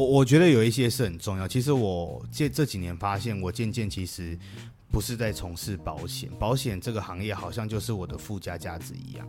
我我觉得有一些是很重要。其实我这这几年发现，我渐渐其实不是在从事保险，保险这个行业好像就是我的附加价值一样。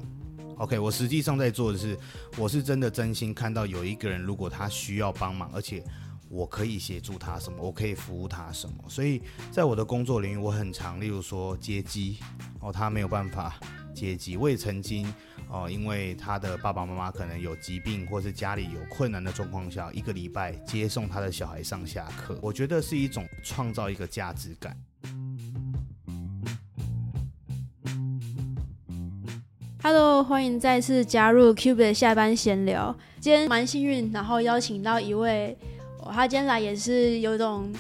OK，我实际上在做的是，我是真的真心看到有一个人，如果他需要帮忙，而且我可以协助他什么，我可以服务他什么。所以在我的工作领域，我很常，例如说接机哦，他没有办法接机，我也曾经。哦，因为他的爸爸妈妈可能有疾病，或是家里有困难的状况下，一个礼拜接送他的小孩上下课，我觉得是一种创造一个价值感。Hello，欢迎再次加入 Cube 的下班闲聊。今天蛮幸运，然后邀请到一位，他今天来也是有一种。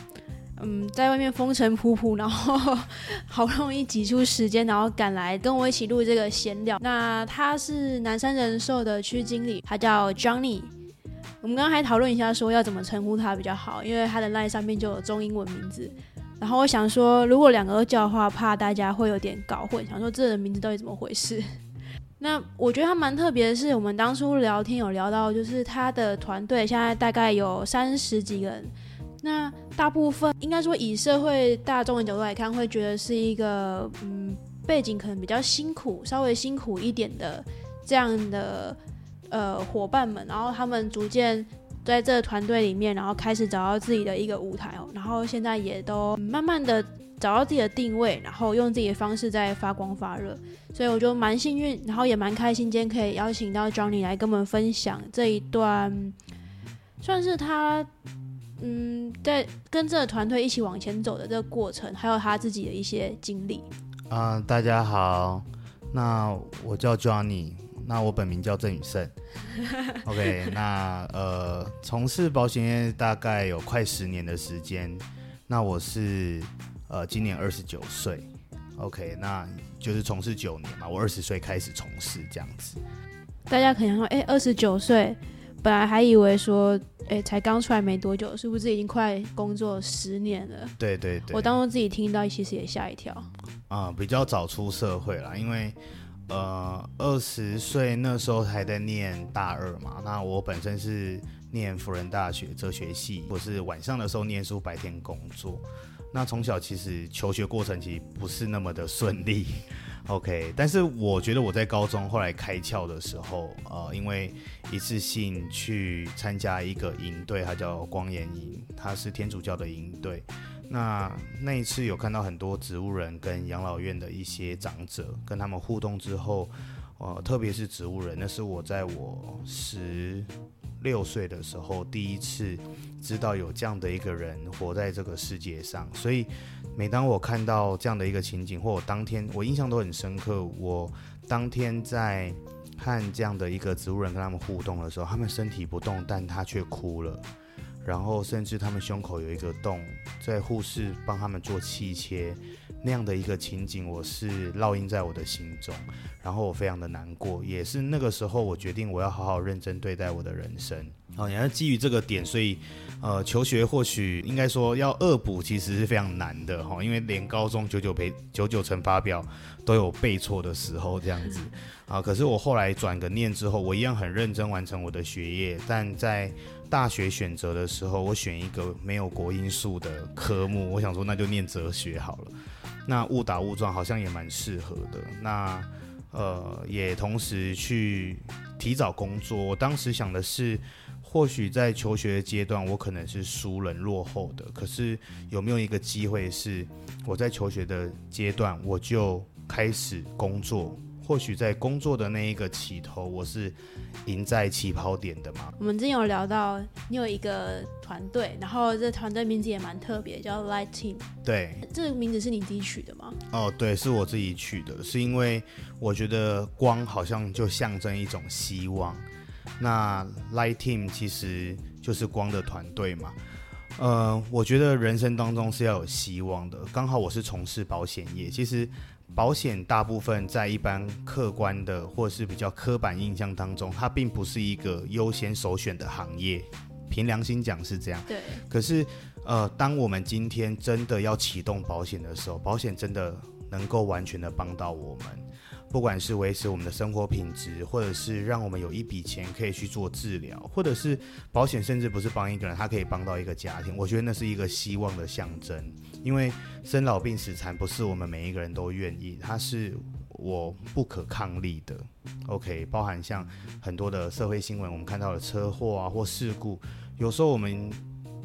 嗯，在外面风尘仆仆，然后好不容易挤出时间，然后赶来跟我一起录这个闲聊。那他是南山人寿的区经理，他叫 Johnny。我们刚刚还讨论一下，说要怎么称呼他比较好，因为他的 line 上面就有中英文名字。然后我想说，如果两个都叫的话，怕大家会有点搞混，想说这人名字到底怎么回事？那我觉得他蛮特别的是，我们当初聊天有聊到，就是他的团队现在大概有三十几个人。那大部分应该说以社会大众的角度来看，会觉得是一个嗯背景可能比较辛苦、稍微辛苦一点的这样的呃伙伴们，然后他们逐渐在这个团队里面，然后开始找到自己的一个舞台哦，然后现在也都慢慢的找到自己的定位，然后用自己的方式在发光发热，所以我就蛮幸运，然后也蛮开心，今天可以邀请到 Johnny 来跟我们分享这一段，算是他。嗯，在跟这个团队一起往前走的这个过程，还有他自己的一些经历。啊，大家好，那我叫 Johnny，那我本名叫郑宇胜。OK，那呃，从事保险业大概有快十年的时间。那我是呃今年二十九岁。OK，那就是从事九年嘛，我二十岁开始从事这样子。大家可能说，哎，二十九岁。本来还以为说，哎，才刚出来没多久，是不是已经快工作十年了？对对对，我当初自己听到，其实也吓一跳。啊，比较早出社会啦，因为呃，二十岁那时候还在念大二嘛。那我本身是念辅仁大学哲学系，我是晚上的时候念书，白天工作。那从小其实求学过程其实不是那么的顺利。OK，但是我觉得我在高中后来开窍的时候，呃，因为一次性去参加一个营队，它叫光岩营，它是天主教的营队。那那一次有看到很多植物人跟养老院的一些长者，跟他们互动之后，呃，特别是植物人，那是我在我十六岁的时候第一次知道有这样的一个人活在这个世界上，所以。每当我看到这样的一个情景，或我当天我印象都很深刻。我当天在和这样的一个植物人跟他们互动的时候，他们身体不动，但他却哭了。然后甚至他们胸口有一个洞，在护士帮他们做气切那样的一个情景，我是烙印在我的心中。然后我非常的难过，也是那个时候我决定我要好好认真对待我的人生。哦，也是基于这个点，所以。呃，求学或许应该说要恶补，其实是非常难的哈，因为连高中九九背九九乘法表都有背错的时候这样子啊。可是我后来转个念之后，我一样很认真完成我的学业。但在大学选择的时候，我选一个没有国因素的科目，我想说那就念哲学好了。那误打误撞好像也蛮适合的。那呃，也同时去提早工作。我当时想的是。或许在求学阶段，我可能是输人落后的。可是有没有一个机会是我在求学的阶段，我就开始工作？或许在工作的那一个起头，我是赢在起跑点的嘛？我们之前有聊到，你有一个团队，然后这团队名字也蛮特别，叫 Light Team。对，这个名字是你自己取的吗？哦，对，是我自己取的，是因为我觉得光好像就象征一种希望。那 Light Team 其实就是光的团队嘛，呃，我觉得人生当中是要有希望的。刚好我是从事保险业，其实保险大部分在一般客观的或是比较刻板印象当中，它并不是一个优先首选的行业。凭良心讲是这样。对。可是，呃，当我们今天真的要启动保险的时候，保险真的能够完全的帮到我们。不管是维持我们的生活品质，或者是让我们有一笔钱可以去做治疗，或者是保险，甚至不是帮一个人，它可以帮到一个家庭。我觉得那是一个希望的象征，因为生老病死残不是我们每一个人都愿意，它是我不可抗力的。OK，包含像很多的社会新闻，我们看到的车祸啊或事故，有时候我们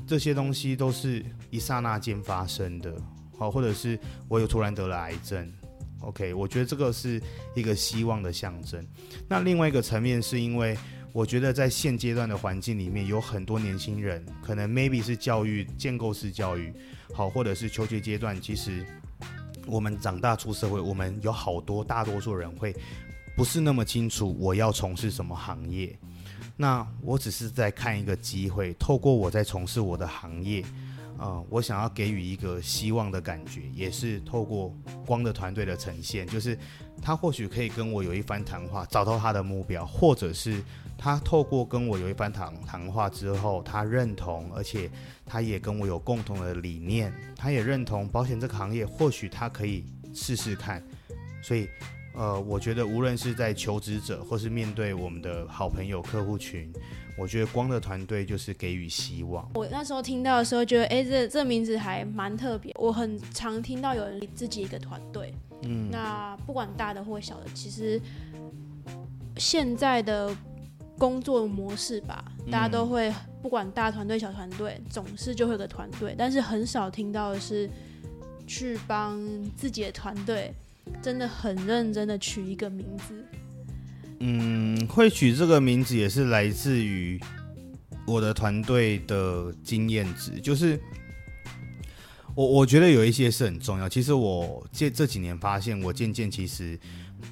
这些东西都是一刹那间发生的，好，或者是我有突然得了癌症。OK，我觉得这个是一个希望的象征。那另外一个层面是因为，我觉得在现阶段的环境里面，有很多年轻人可能 maybe 是教育建构式教育，好，或者是求学阶段，其实我们长大出社会，我们有好多大多数人会不是那么清楚我要从事什么行业。那我只是在看一个机会，透过我在从事我的行业。啊，我想要给予一个希望的感觉，也是透过光的团队的呈现，就是他或许可以跟我有一番谈话，找到他的目标，或者是他透过跟我有一番谈谈话之后，他认同，而且他也跟我有共同的理念，他也认同保险这个行业，或许他可以试试看。所以，呃，我觉得无论是在求职者，或是面对我们的好朋友客户群。我觉得光的团队就是给予希望。我那时候听到的时候，觉得哎，这这名字还蛮特别。我很常听到有人自己一个团队，嗯，那不管大的或小的，其实现在的工作模式吧，大家都会不管大团队小团队，总是就会有个团队，但是很少听到的是去帮自己的团队真的很认真的取一个名字。嗯，会取这个名字也是来自于我的团队的经验值，就是我我觉得有一些是很重要。其实我这这几年发现，我渐渐其实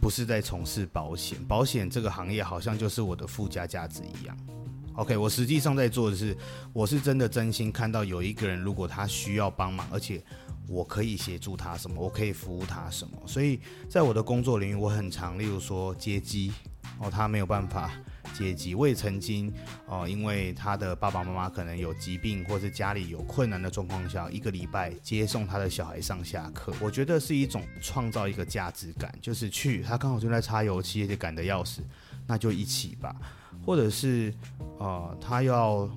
不是在从事保险，保险这个行业好像就是我的附加价值一样。OK，我实际上在做的是，我是真的真心看到有一个人，如果他需要帮忙，而且我可以协助他什么，我可以服务他什么。所以在我的工作领域，我很常，例如说接机。哦，他没有办法阶级。我也曾经哦，因为他的爸爸妈妈可能有疾病，或是家里有困难的状况下，一个礼拜接送他的小孩上下课。我觉得是一种创造一个价值感，就是去他刚好正在擦油漆，也赶得要死，那就一起吧。或者是呃，他要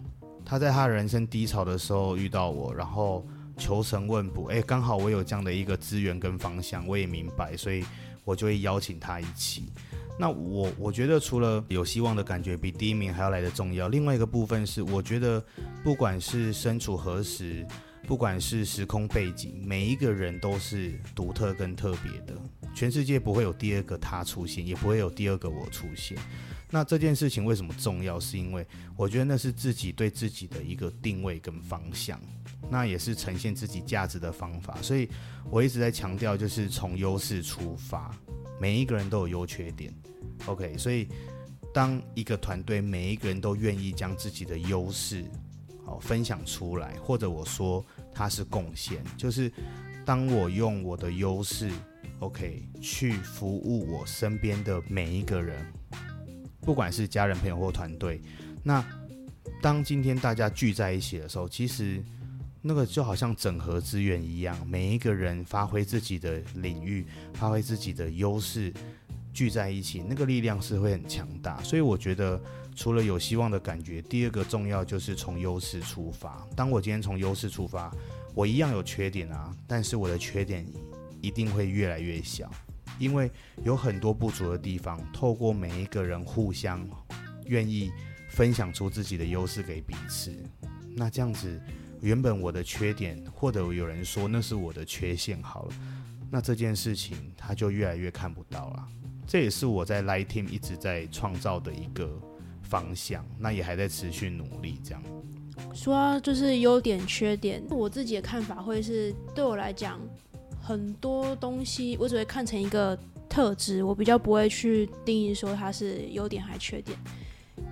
他在他人生低潮的时候遇到我，然后求神问卜，哎，刚好我有这样的一个资源跟方向，我也明白，所以我就会邀请他一起。那我我觉得除了有希望的感觉比第一名还要来的重要，另外一个部分是，我觉得不管是身处何时，不管是时空背景，每一个人都是独特跟特别的，全世界不会有第二个他出现，也不会有第二个我出现。那这件事情为什么重要？是因为我觉得那是自己对自己的一个定位跟方向，那也是呈现自己价值的方法。所以我一直在强调，就是从优势出发。每一个人都有优缺点，OK，所以当一个团队每一个人都愿意将自己的优势好分享出来，或者我说他是贡献，就是当我用我的优势 OK 去服务我身边的每一个人，不管是家人、朋友或团队，那当今天大家聚在一起的时候，其实。那个就好像整合资源一样，每一个人发挥自己的领域，发挥自己的优势，聚在一起，那个力量是会很强大。所以我觉得，除了有希望的感觉，第二个重要就是从优势出发。当我今天从优势出发，我一样有缺点啊，但是我的缺点一定会越来越小，因为有很多不足的地方，透过每一个人互相愿意分享出自己的优势给彼此，那这样子。原本我的缺点，或者有人说那是我的缺陷，好了，那这件事情他就越来越看不到了。这也是我在 Light Team 一直在创造的一个方向，那也还在持续努力。这样说就是优点缺点，我自己的看法会是，对我来讲，很多东西我只会看成一个特质，我比较不会去定义说它是优点还缺点。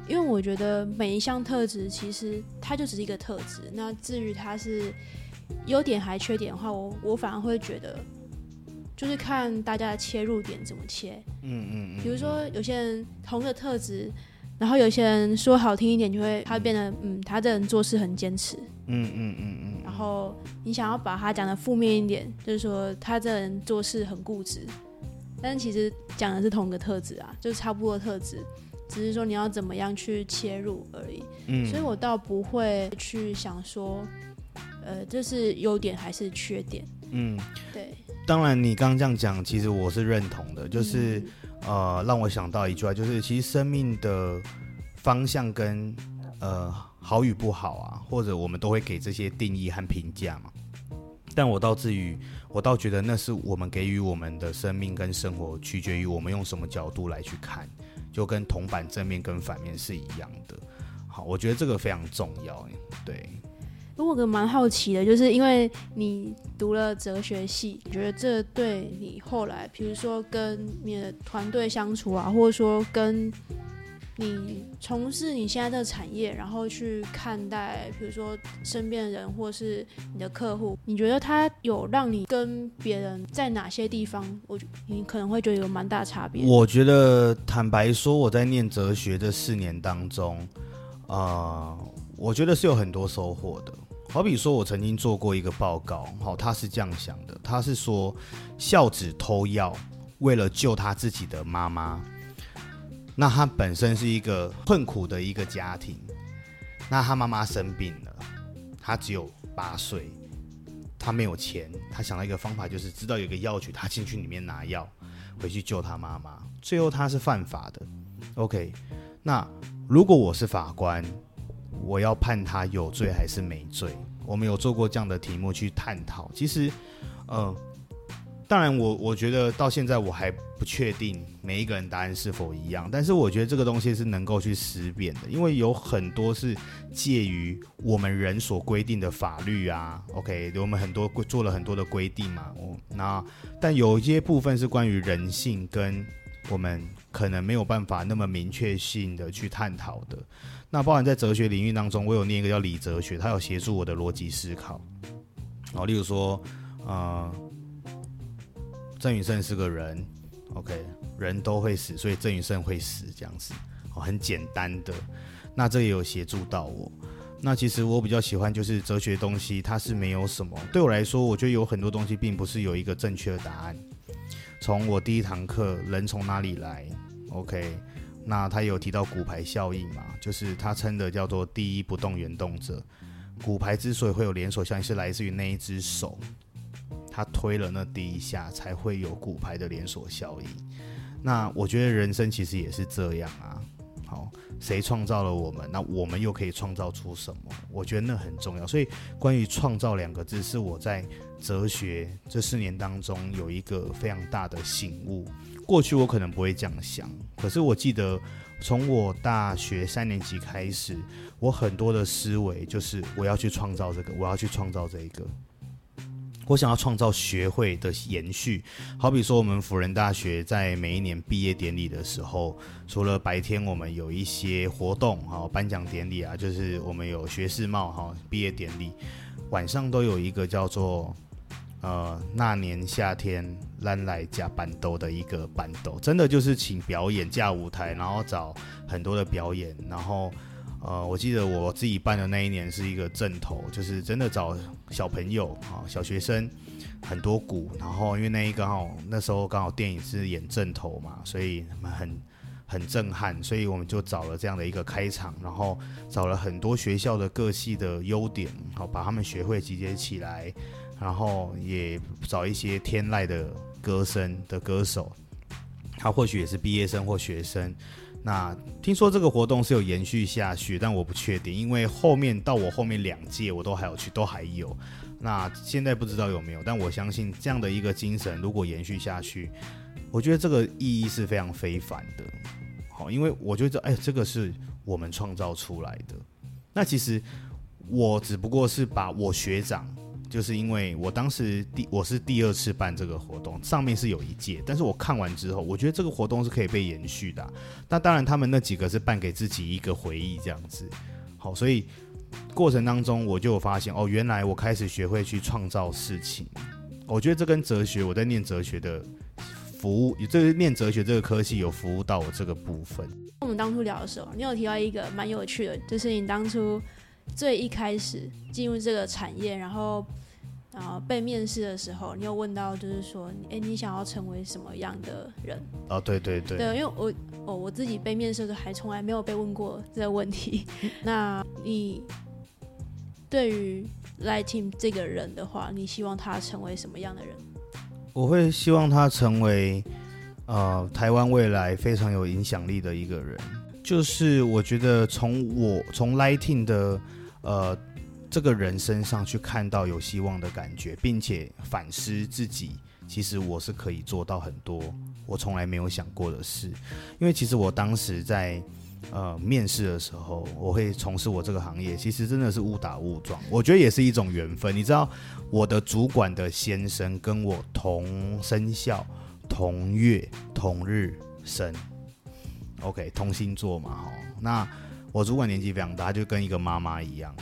因为我觉得每一项特质其实它就只是一个特质，那至于它是优点还缺点的话，我我反而会觉得，就是看大家的切入点怎么切。嗯嗯嗯。比如说有些人同个特质，然后有些人说好听一点，就会他变得嗯，他这人做事很坚持。嗯嗯嗯嗯。然后你想要把他讲的负面一点，就是说他这人做事很固执。但是其实讲的是同个特质啊，就是差不多的特质，只是说你要怎么样去切入而已。嗯，所以我倒不会去想说，呃，这是优点还是缺点。嗯，对，当然你刚刚这样讲，其实我是认同的，就是、嗯呃，让我想到一句话，就是其实生命的方向跟呃好与不好啊，或者我们都会给这些定义和评价嘛。但我倒至于，我倒觉得那是我们给予我们的生命跟生活，取决于我们用什么角度来去看，就跟铜板正面跟反面是一样的。好，我觉得这个非常重要。对，我有个蛮好奇的，就是因为你读了哲学系，你觉得这对你后来，比如说跟你的团队相处啊，或者说跟你从事你现在这产业，然后去看待，比如说身边的人或是你的客户，你觉得他有让你跟别人在哪些地方，我觉你可能会觉得有蛮大差别？我觉得坦白说，我在念哲学这四年当中，呃，我觉得是有很多收获的。好比说，我曾经做过一个报告，好，他是这样想的，他是说孝子偷药，为了救他自己的妈妈，那他本身是一个困苦的一个家庭，那他妈妈生病了，他只有八岁，他没有钱，他想到一个方法，就是知道有个药局，他进去里面拿药，回去救他妈妈。最后他是犯法的。OK，那如果我是法官，我要判他有罪还是没罪？我们有做过这样的题目去探讨。其实，呃，当然我我觉得到现在我还不确定每一个人答案是否一样，但是我觉得这个东西是能够去思辨的，因为有很多是介于我们人所规定的法律啊，OK，我们很多做了很多的规定嘛，哦，那但有一些部分是关于人性跟我们可能没有办法那么明确性的去探讨的。那包含在哲学领域当中，我有念一个叫理哲学，它有协助我的逻辑思考。哦，例如说，呃，郑宇盛是个人，OK，人都会死，所以郑宇盛会死，这样子，哦，很简单的。那这也有协助到我。那其实我比较喜欢就是哲学东西，它是没有什么。对我来说，我觉得有很多东西并不是有一个正确的答案。从我第一堂课“人从哪里来 ”，OK，那他有提到骨牌效应嘛，就是他称的叫做第一不动原动者。骨牌之所以会有连锁效应，是来自于那一只手，他推了那第一下，才会有骨牌的连锁效应。那我觉得人生其实也是这样啊。好，谁创造了我们？那我们又可以创造出什么？我觉得那很重要。所以，关于“创造”两个字，是我在哲学这四年当中有一个非常大的醒悟。过去我可能不会这样想，可是我记得从我大学三年级开始，我很多的思维就是我要去创造这个，我要去创造这一个。我想要创造学会的延续，好比说我们辅仁大学在每一年毕业典礼的时候，除了白天我们有一些活动，哈，颁奖典礼啊，就是我们有学士帽哈，毕业典礼，晚上都有一个叫做呃那年夏天烂来加板斗的一个板斗，真的就是请表演架舞台，然后找很多的表演，然后。呃，我记得我自己办的那一年是一个正头，就是真的找小朋友啊、小学生，很多鼓，然后因为那一刚好那时候刚好电影是演正头嘛，所以很很震撼，所以我们就找了这样的一个开场，然后找了很多学校的各系的优点，好把他们学会集结起来，然后也找一些天籁的歌声的歌手，他或许也是毕业生或学生。那听说这个活动是有延续下去，但我不确定，因为后面到我后面两届我都还有去，都还有。那现在不知道有没有，但我相信这样的一个精神如果延续下去，我觉得这个意义是非常非凡的。好，因为我觉得哎，这个是我们创造出来的。那其实我只不过是把我学长。就是因为我当时第我是第二次办这个活动，上面是有一届，但是我看完之后，我觉得这个活动是可以被延续的、那当然，他们那几个是办给自己一个回忆这样子。好，所以过程当中我就有发现，哦，原来我开始学会去创造事情。我觉得这跟哲学，我在念哲学的服务，这个念哲学这个科系有服务到我这个部分。我们当初聊的时候，你有提到一个蛮有趣的，就是你当初最一开始进入这个产业，然后然后被面试的时候，你有问到就是说，哎，你想要成为什么样的人？哦，对对对，对，因为我哦我自己被面试的还从来没有被问过这个问题。那你对于 Lighting 这个人的话，你希望他成为什么样的人？我会希望他成为呃台湾未来非常有影响力的一个人。就是我觉得从我从 Lighting 的呃。这个人身上去看到有希望的感觉，并且反思自己，其实我是可以做到很多我从来没有想过的事。因为其实我当时在呃面试的时候，我会从事我这个行业，其实真的是误打误撞。我觉得也是一种缘分。你知道，我的主管的先生跟我同生肖、同月、同日生，OK，同星座嘛，哈。那我主管年纪非常大，就跟一个妈妈一样。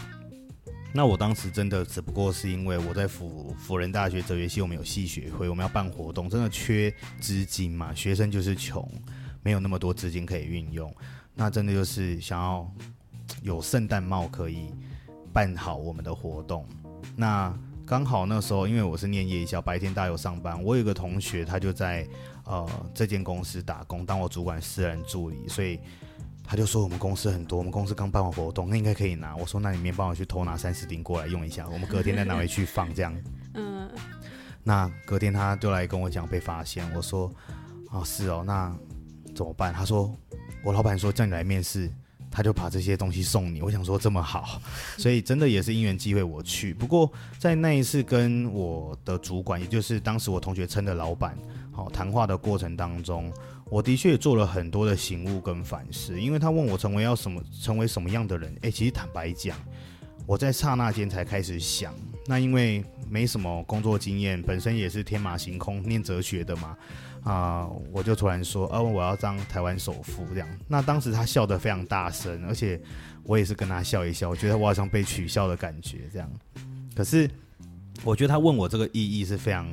那我当时真的只不过是因为我在辅辅仁大学哲学系，我们有系学会，我们要办活动，真的缺资金嘛？学生就是穷，没有那么多资金可以运用。那真的就是想要有圣诞帽可以办好我们的活动。那刚好那时候，因为我是念夜校，白天大有上班，我有个同学他就在呃这间公司打工，当我主管私人助理，所以。他就说我们公司很多，我们公司刚办完活动，那应该可以拿。我说那你明天帮我去偷拿三十顶过来用一下，我们隔天再拿回去放这样。嗯。那隔天他就来跟我讲被发现，我说哦是哦，那怎么办？他说我老板说叫你来面试，他就把这些东西送你。我想说这么好，所以真的也是因缘机会我去。不过在那一次跟我的主管，也就是当时我同学称的老板，好谈话的过程当中。我的确做了很多的醒悟跟反思，因为他问我成为要什么，成为什么样的人？诶，其实坦白讲，我在刹那间才开始想。那因为没什么工作经验，本身也是天马行空，念哲学的嘛，啊，我就突然说，哦，我要当台湾首富这样。那当时他笑得非常大声，而且我也是跟他笑一笑，我觉得我好像被取笑的感觉这样。可是我觉得他问我这个意义是非常。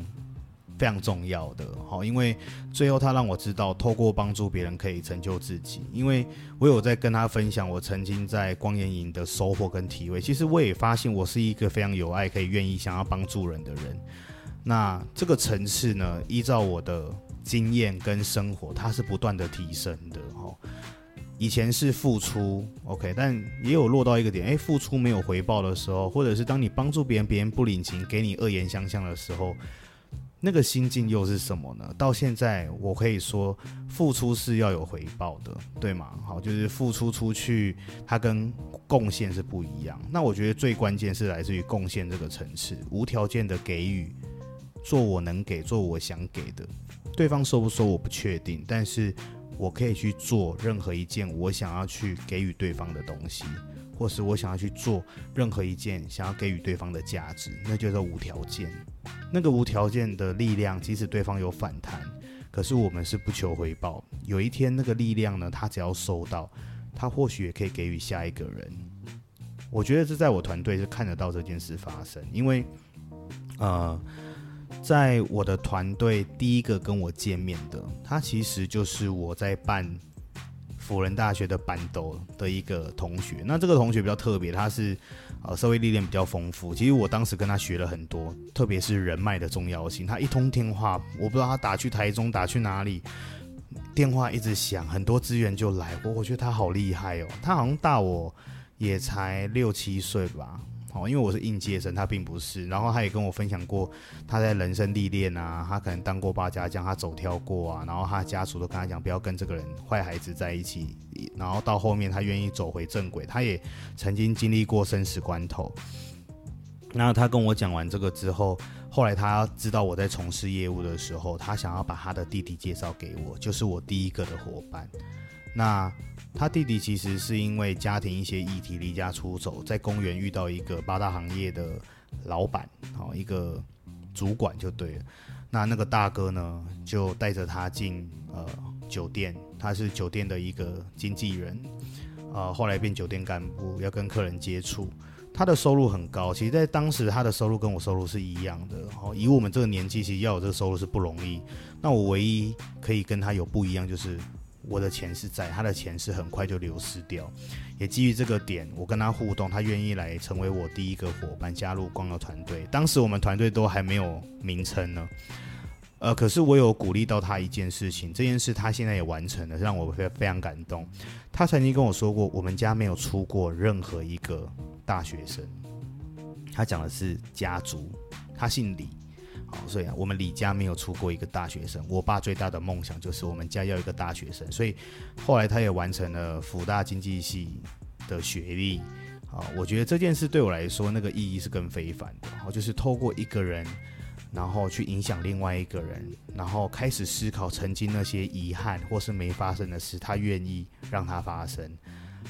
非常重要的，好，因为最后他让我知道，透过帮助别人可以成就自己。因为我有在跟他分享我曾经在光眼营的收获跟体会，其实我也发现我是一个非常有爱、可以愿意想要帮助人的人。那这个层次呢，依照我的经验跟生活，它是不断的提升的。哈，以前是付出，OK，但也有落到一个点，诶，付出没有回报的时候，或者是当你帮助别人，别人不领情，给你恶言相向的时候。那个心境又是什么呢？到现在我可以说，付出是要有回报的，对吗？好，就是付出出去，它跟贡献是不一样。那我觉得最关键是来自于贡献这个层次，无条件的给予，做我能给，做我想给的。对方收不收我不确定，但是我可以去做任何一件我想要去给予对方的东西，或是我想要去做任何一件想要给予对方的价值，那就是无条件。那个无条件的力量，即使对方有反弹，可是我们是不求回报。有一天，那个力量呢，他只要收到，他或许也可以给予下一个人。我觉得这在我团队是看得到这件事发生，因为，呃，在我的团队第一个跟我见面的，他其实就是我在办。辅仁大学的班斗的一个同学，那这个同学比较特别，他是啊社会历练比较丰富。其实我当时跟他学了很多，特别是人脉的重要性。他一通电话，我不知道他打去台中，打去哪里，电话一直响，很多资源就来。我我觉得他好厉害哦，他好像大我也才六七岁吧。哦，因为我是应届生，他并不是。然后他也跟我分享过他在人生历练啊，他可能当过八家将，他走跳过啊。然后他家属都跟他讲，不要跟这个人坏孩子在一起。然后到后面他愿意走回正轨，他也曾经经历过生死关头。那他跟我讲完这个之后，后来他知道我在从事业务的时候，他想要把他的弟弟介绍给我，就是我第一个的伙伴。那。他弟弟其实是因为家庭一些议题离家出走，在公园遇到一个八大行业的老板，好一个主管就对了。那那个大哥呢，就带着他进呃酒店，他是酒店的一个经纪人，呃后来变酒店干部，要跟客人接触。他的收入很高，其实在当时他的收入跟我收入是一样的。哦，以我们这个年纪，其实要有这个收入是不容易。那我唯一可以跟他有不一样就是。我的钱是在，他的钱是很快就流失掉。也基于这个点，我跟他互动，他愿意来成为我第一个伙伴，加入光耀团队。当时我们团队都还没有名称呢。呃，可是我有鼓励到他一件事情，这件事他现在也完成了，让我非非常感动。他曾经跟我说过，我们家没有出过任何一个大学生。他讲的是家族，他姓李，所以啊，我们李家没有出过一个大学生。我爸最大的梦想就是我们家要一个大学生，所以后来他也完成了辅大经济系的学历。啊，我觉得这件事对我来说，那个意义是更非凡的。然后就是透过一个人。然后去影响另外一个人，然后开始思考曾经那些遗憾或是没发生的事，他愿意让它发生。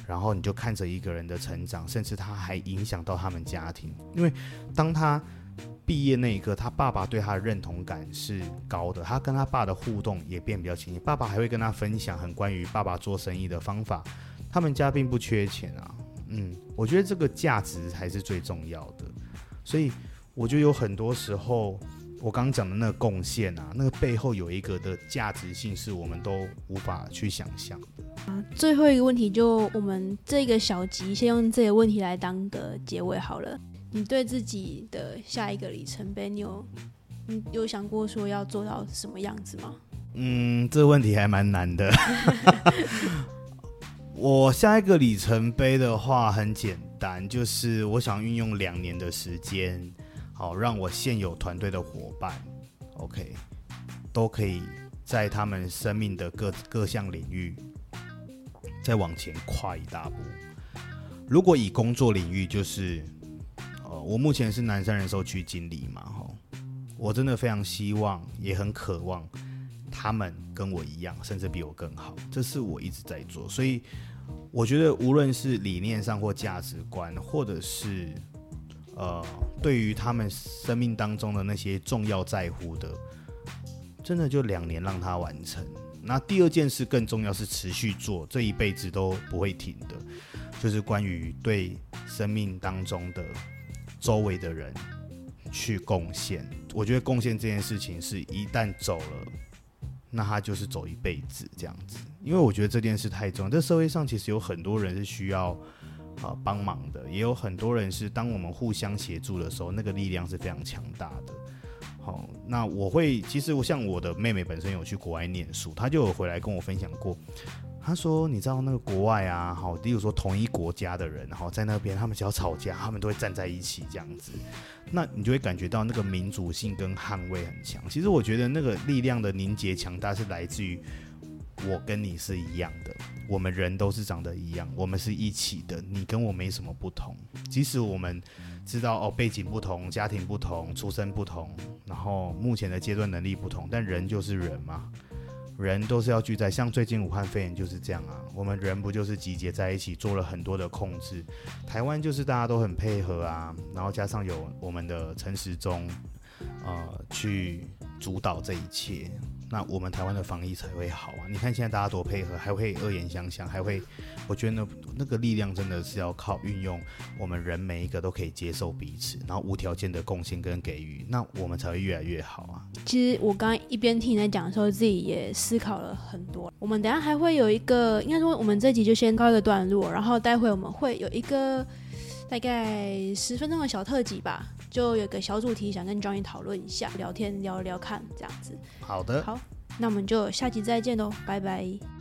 然后你就看着一个人的成长，甚至他还影响到他们家庭。因为当他毕业那一刻，他爸爸对他的认同感是高的，他跟他爸的互动也变比较亲密。爸爸还会跟他分享很关于爸爸做生意的方法。他们家并不缺钱啊，嗯，我觉得这个价值才是最重要的，所以。我觉得有很多时候，我刚刚讲的那个贡献啊，那个背后有一个的价值性，是我们都无法去想象的。啊，最后一个问题，就我们这个小集，先用这个问题来当个结尾好了。你对自己的下一个里程碑，你有你有想过说要做到什么样子吗？嗯，这问题还蛮难的。我下一个里程碑的话很简单，就是我想运用两年的时间。好，让我现有团队的伙伴，OK，都可以在他们生命的各各项领域再往前跨一大步。如果以工作领域，就是呃，我目前是南山人寿区经理嘛，哈，我真的非常希望，也很渴望他们跟我一样，甚至比我更好。这是我一直在做，所以我觉得无论是理念上或价值观，或者是。呃，对于他们生命当中的那些重要在乎的，真的就两年让他完成。那第二件事更重要是持续做，这一辈子都不会停的，就是关于对生命当中的周围的人去贡献。我觉得贡献这件事情是一旦走了，那他就是走一辈子这样子。因为我觉得这件事太重要，这社会上其实有很多人是需要。啊，帮忙的也有很多人是，当我们互相协助的时候，那个力量是非常强大的。好，那我会，其实我像我的妹妹本身有去国外念书，她就有回来跟我分享过。他说，你知道那个国外啊，好，例如说同一国家的人，然后在那边，他们只要吵架，他们都会站在一起这样子。那你就会感觉到那个民主性跟捍卫很强。其实我觉得那个力量的凝结强大是来自于。我跟你是一样的，我们人都是长得一样，我们是一起的。你跟我没什么不同，即使我们知道哦背景不同、家庭不同、出身不同，然后目前的阶段能力不同，但人就是人嘛，人都是要聚在。像最近武汉肺炎就是这样啊，我们人不就是集结在一起做了很多的控制？台湾就是大家都很配合啊，然后加上有我们的陈时中，呃，去主导这一切。那我们台湾的防疫才会好啊！你看现在大家多配合，还会恶言相向，还会，我觉得那那个力量真的是要靠运用我们人每一个都可以接受彼此，然后无条件的贡献跟给予，那我们才会越来越好啊！其实我刚刚一边听你在讲的时候，自己也思考了很多。我们等下还会有一个，应该说我们这集就先告一个段落，然后待会我们会有一个大概十分钟的小特辑吧。就有个小主题想跟 Johnny 讨论一下，聊天聊聊看这样子。好的，好，那我们就下集再见喽，拜拜。